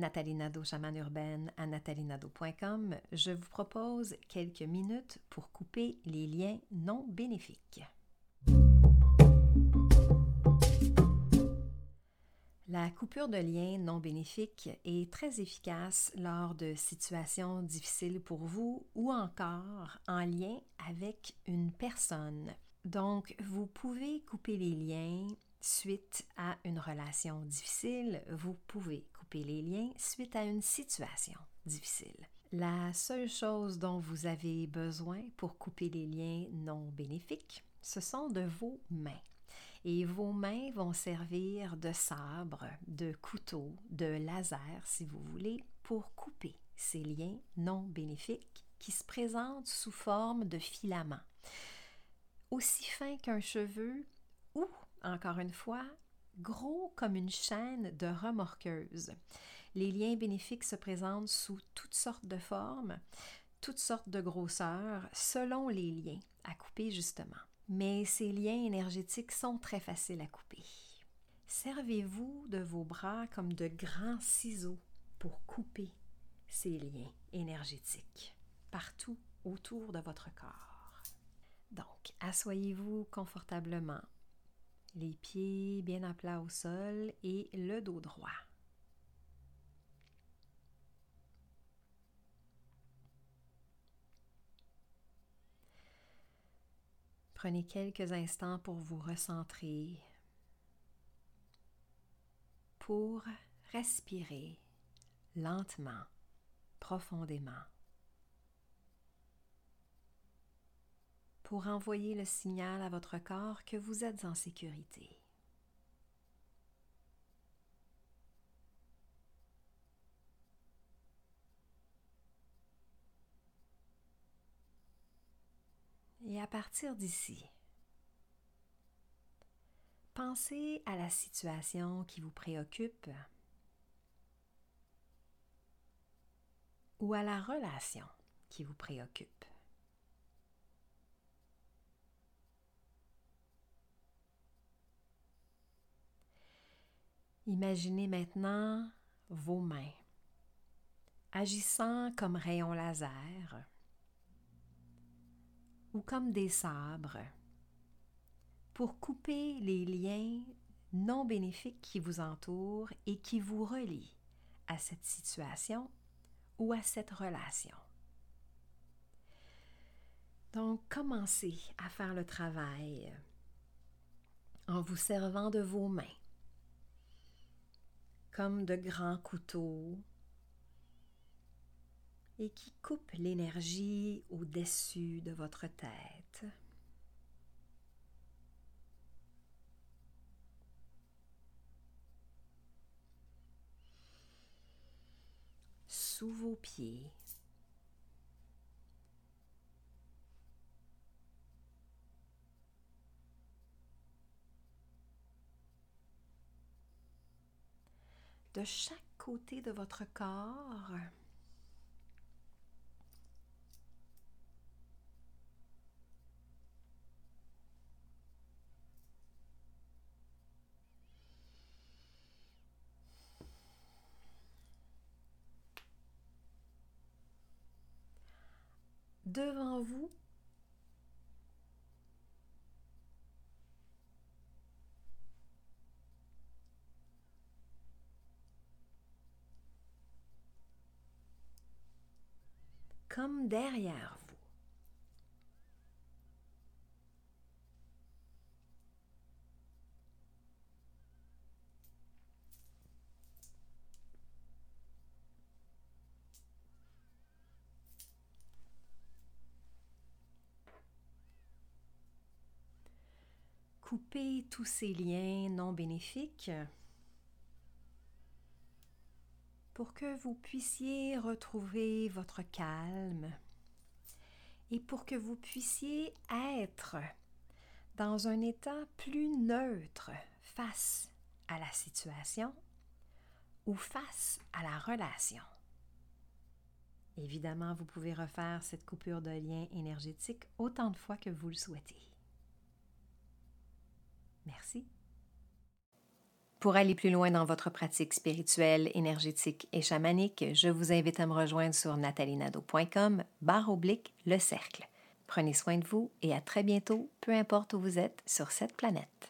Nathalie Nadeau, chamane urbaine à nathalienado.com, je vous propose quelques minutes pour couper les liens non bénéfiques. La coupure de liens non bénéfiques est très efficace lors de situations difficiles pour vous ou encore en lien avec une personne. Donc, vous pouvez couper les liens suite à une relation difficile, vous pouvez couper les liens suite à une situation difficile. La seule chose dont vous avez besoin pour couper les liens non bénéfiques, ce sont de vos mains. Et vos mains vont servir de sabre, de couteau, de laser, si vous voulez, pour couper ces liens non bénéfiques qui se présentent sous forme de filaments. Aussi fins qu'un cheveu ou encore une fois, gros comme une chaîne de remorqueuse. Les liens bénéfiques se présentent sous toutes sortes de formes, toutes sortes de grosseurs, selon les liens à couper justement. Mais ces liens énergétiques sont très faciles à couper. Servez-vous de vos bras comme de grands ciseaux pour couper ces liens énergétiques partout autour de votre corps. Donc, asseyez-vous confortablement les pieds bien à plat au sol et le dos droit. Prenez quelques instants pour vous recentrer, pour respirer lentement, profondément. Pour envoyer le signal à votre corps que vous êtes en sécurité. Et à partir d'ici, pensez à la situation qui vous préoccupe ou à la relation qui vous préoccupe. Imaginez maintenant vos mains agissant comme rayons laser ou comme des sabres pour couper les liens non bénéfiques qui vous entourent et qui vous relient à cette situation ou à cette relation. Donc, commencez à faire le travail en vous servant de vos mains comme de grands couteaux et qui coupent l'énergie au-dessus de votre tête. Sous vos pieds. De chaque côté de votre corps. Devant vous, comme derrière vous. Coupez tous ces liens non bénéfiques pour que vous puissiez retrouver votre calme et pour que vous puissiez être dans un état plus neutre face à la situation ou face à la relation. Évidemment, vous pouvez refaire cette coupure de lien énergétique autant de fois que vous le souhaitez. Merci. Pour aller plus loin dans votre pratique spirituelle, énergétique et chamanique, je vous invite à me rejoindre sur natalinado.com barre oblique le cercle. Prenez soin de vous et à très bientôt, peu importe où vous êtes sur cette planète.